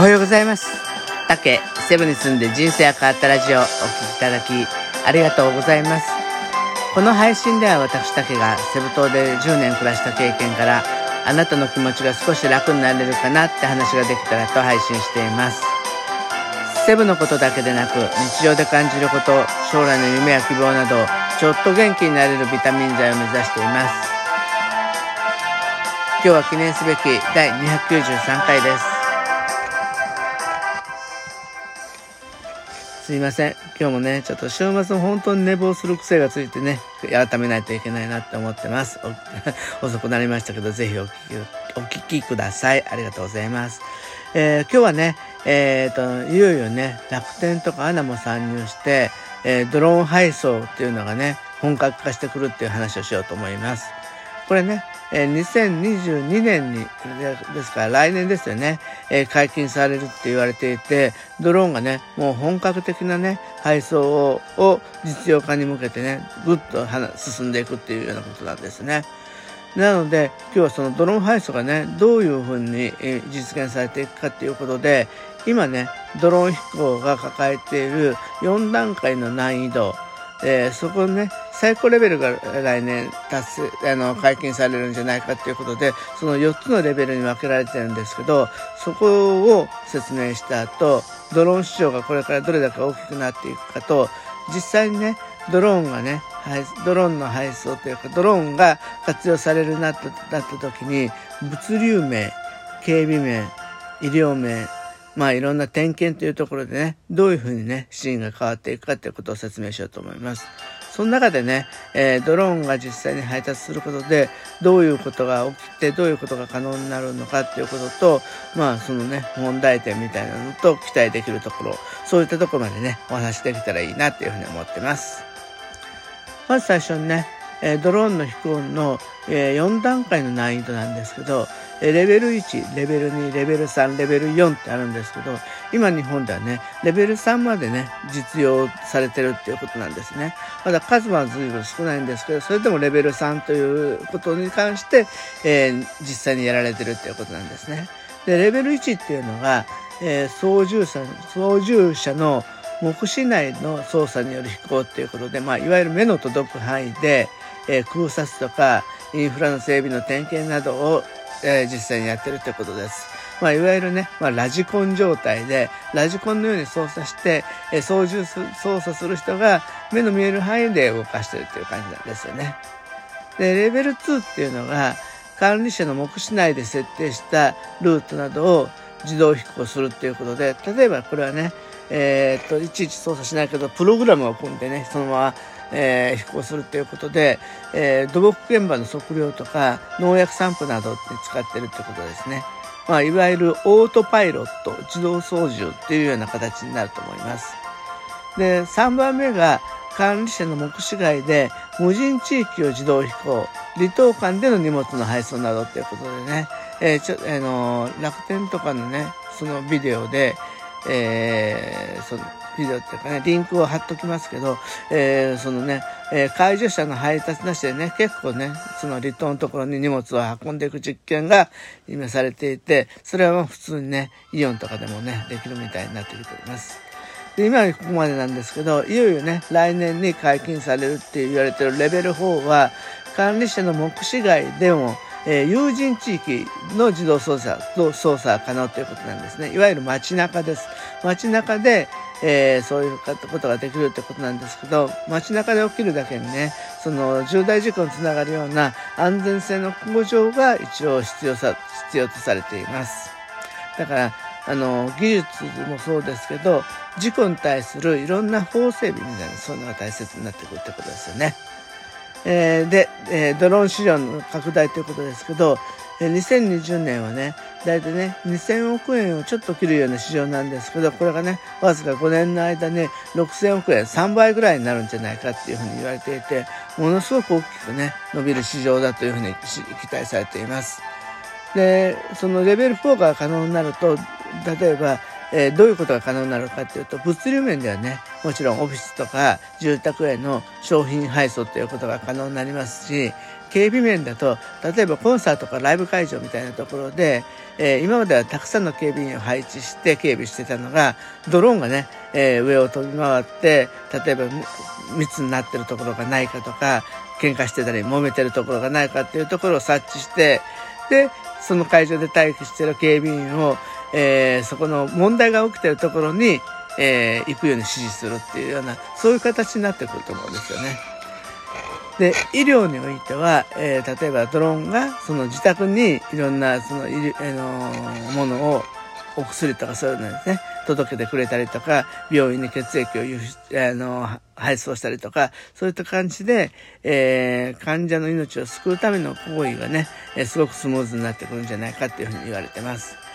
おはようございます。竹セブに住んで人生が変わったラジオをお聴きいただきありがとうございます。この配信では私竹がセブ島で10年暮らした経験からあなたの気持ちが少し楽になれるかなって話ができたらと配信しています。セブのことだけでなく日常で感じること、将来の夢や希望などちょっと元気になれるビタミン剤を目指しています。今日は記念すべき第293回です。すいません。今日もね、ちょっと週末も本当に寝坊する癖がついてね、改めないといけないなって思ってます。遅くなりましたけど、ぜひお聞き、お聞きください。ありがとうございます。えー、今日はね、えっ、ー、と、いよいよね、楽天とかアナも参入して、えー、ドローン配送っていうのがね、本格化してくるっていう話をしようと思います。これね、え、2022年に、ですから来年ですよね、え、解禁されるって言われていて、ドローンがね、もう本格的なね、配送を実用化に向けてね、ぐっと進んでいくっていうようなことなんですね。なので、今日はそのドローン配送がね、どういうふうに実現されていくかっていうことで、今ね、ドローン飛行が抱えている4段階の難易度、えー、そこね、最高レベルが来年達成、あの、解禁されるんじゃないかということで、その4つのレベルに分けられてるんですけど、そこを説明した後、ドローン市場がこれからどれだけ大きくなっていくかと、実際にね、ドローンがね、ドローンの配送というか、ドローンが活用されるなったなった時に、物流面、警備面、医療面、まあいろんな点検というところでね、どういうふうにね、シーンが変わっていくかということを説明しようと思います。その中でね、えー、ドローンが実際に配達することで、どういうことが起きて、どういうことが可能になるのかっていうことと、まあそのね、問題点みたいなのと期待できるところ、そういったところまでね、お話できたらいいなっていうふうに思ってます。まず最初にね、えドローンの飛行の、え4段階の難易度なんですけど、レベル1、レベル2、レベル3、レベル4ってあるんですけど、今日本ではね、レベル3までね、実用されてるっていうことなんですね。まだ数は随分少ないんですけど、それでもレベル3ということに関して、えー、実際にやられてるっていうことなんですね。で、レベル1っていうのが、えー、操縦者、操縦者の目視内の操作による飛行っていうことで、まあ、いわゆる目の届く範囲で、えー、空撮とかインフラの整備の点検などを、えー、実際にやってるってことです。まあ、いわゆるね、まあ、ラジコン状態で、ラジコンのように操作して、えー、操縦す、操作する人が目の見える範囲で動かしてるっていう感じなんですよね。で、レベル2っていうのが、管理者の目視内で設定したルートなどを自動飛行するっていうことで、例えばこれはね、えー、っと、いちいち操作しないけど、プログラムを組んでね、そのままえー、飛行するということで、えー、土木現場の測量とか農薬散布などに使ってるってことですね。まあ、いわゆるオートパイロット、自動操縦っていうような形になると思います。で、3番目が管理者の目視外で無人地域を自動飛行、離島間での荷物の配送などっていうことでね、えー、ちょ、あの、楽天とかのね、そのビデオで、えー、そのビデオっていうかね、リンクを貼っときますけど、えー、そのね、えー、介助者の配達なしでね、結構ね、その離島のところに荷物を運んでいく実験が今されていて、それはもう普通にね、イオンとかでもね、できるみたいになってきております。で今はここまでなんですけど、いよいよね、来年に解禁されるって言われてるレベル4は、管理者の目視外でも、えー、有人地域の自動操作と操作可能ということなんですね。いわゆる街中です。街中で、えー、そういうことができるってことなんですけど、街中で起きるだけにね、その重大事故につながるような安全性の向上が一応必要さ、必要とされています。だから、あの、技術もそうですけど、事故に対するいろんな法整備みたいな、そういうのが大切になってくるってことですよね。えー、で、えー、ドローン市場の拡大ということですけど、えー、2020年はね、大体ね、2000億円をちょっと切るような市場なんですけど、これがね、わずか5年の間に6000億円、3倍ぐらいになるんじゃないかっていうふうに言われていて、ものすごく大きくね、伸びる市場だというふうに期待されています。で、そのレベル4が可能になると、例えば、えー、どういうことが可能になるかっていうと、物流面ではね、もちろんオフィスとか住宅への商品配送っていうことが可能になりますし、警備面だと、例えばコンサートかライブ会場みたいなところで、えー、今まではたくさんの警備員を配置して警備してたのが、ドローンがね、えー、上を飛び回って、例えば密になってるところがないかとか、喧嘩してたり揉めてるところがないかっていうところを察知して、で、その会場で待機してる警備員を、えー、そこの問題が起きてるところに、えー、行くように指示するっていうような、そういう形になってくると思うんですよね。で、医療においては、えー、例えばドローンがその自宅にいろんなその、えー、のものを、お薬とかそういうのですね、届けてくれたりとか、病院に血液をあの配送したりとか、そういった感じで、えー、患者の命を救うための行為がね、え、すごくスムーズになってくるんじゃないかっていうふうに言われてます。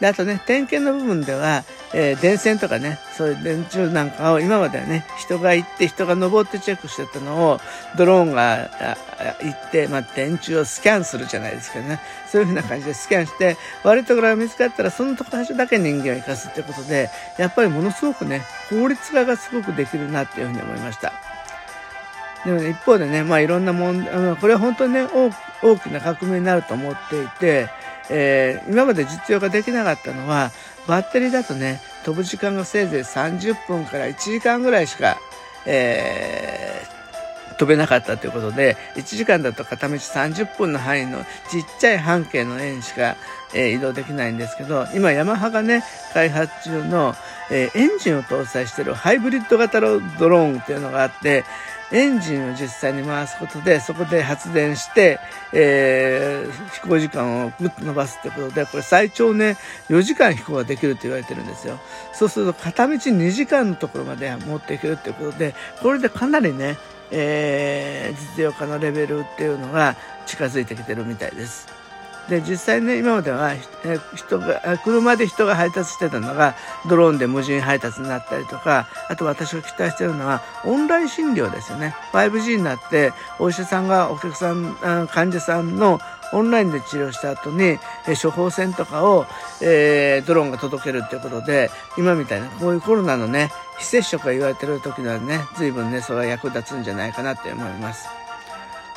で、あとね、点検の部分では、えー、電線とかね、そういう電柱なんかを今まではね、人が行って人が登ってチェックしてたのを、ドローンが行って、まあ、電柱をスキャンするじゃないですけどね。そういうふうな感じでスキャンして、悪いところが見つかったら、そのところだけ人間を生かすってことで、やっぱりものすごくね、効率化がすごくできるなっていうふうに思いました。でも、ね、一方でね、まあいろんな問題、これは本当にね、大きな革命になると思っていて、えー、今まで実用ができなかったのは、バッテリーだとね、飛ぶ時間がせいぜい30分から1時間ぐらいしか、えー、飛べなかったということで、1時間だと片道30分の範囲のちっちゃい半径の円しか、えー、移動できないんですけど、今ヤマハがね、開発中の、えー、エンジンを搭載しているハイブリッド型のドローンっていうのがあって、エンジンを実際に回すことで、そこで発電して、えー、飛行時間をぐっと伸ばすってことで、これ最長ね、4時間飛行ができるって言われてるんですよ。そうすると片道2時間のところまで持っていけるってことで、これでかなりね、えー、実用化のレベルっていうのが近づいてきてるみたいです。で、実際ね、今までは、人が、車で人が配達してたのが、ドローンで無人配達になったりとか、あと私が期待してるのは、オンライン診療ですよね。5G になって、お医者さんがお客さん、患者さんのオンラインで治療した後に、え処方箋とかを、えー、ドローンが届けるっていうことで、今みたいな、こういうコロナのね、非接触が言われてる時にはね、随分ね、それは役立つんじゃないかなって思います。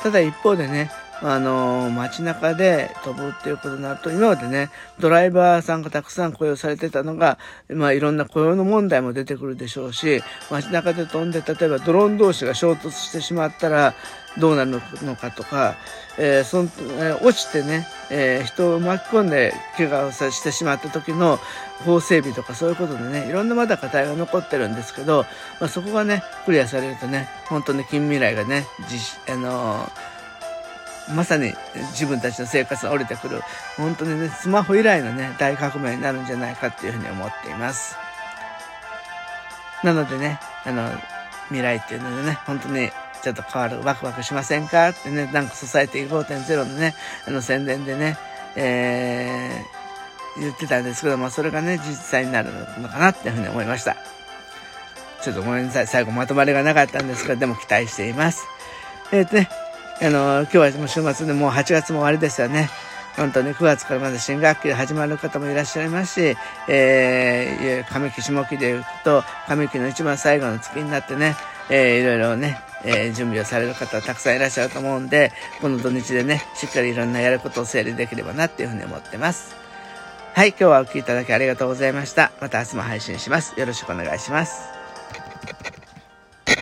ただ一方でね、あの、街中で飛ぶっていうことになると、今までね、ドライバーさんがたくさん雇用されてたのが、まあいろんな雇用の問題も出てくるでしょうし、街中で飛んで、例えばドローン同士が衝突してしまったら、どうなるのかとか、えー、その、えー、落ちてね、えー、人を巻き込んで怪我をさしてしまった時の法整備とかそういうことでね、いろんなまだ課題が残ってるんですけど、まあ、そこがね、クリアされるとね、本当に近未来がね、実、あのーまさに自分たちの生活が降りてくる、本当にね、スマホ以来のね、大革命になるんじゃないかっていうふうに思っています。なのでね、あの、未来っていうのでね、本当にちょっと変わる、ワクワクしませんかってね、なんかソサイティ5.0のね、あの宣伝でね、えー、言ってたんですけども、それがね、実際になるのかなっていうふうに思いました。ちょっとごめんなさい。最後まとまりがなかったんですけど、でも期待しています。えっ、ー、とね、あの、今日はもう週末でもう8月も終わりですよね。本当に9月からまだ新学期で始まる方もいらっしゃいますし、えー、上期下期で行くと、上期の一番最後の月になってね、えー、いろいろね、えー、準備をされる方たくさんいらっしゃると思うんで、この土日でね、しっかりいろんなやることを整理できればなっていうふうに思ってます。はい、今日はお聴きいただきありがとうございました。また明日も配信します。よろしくお願いします。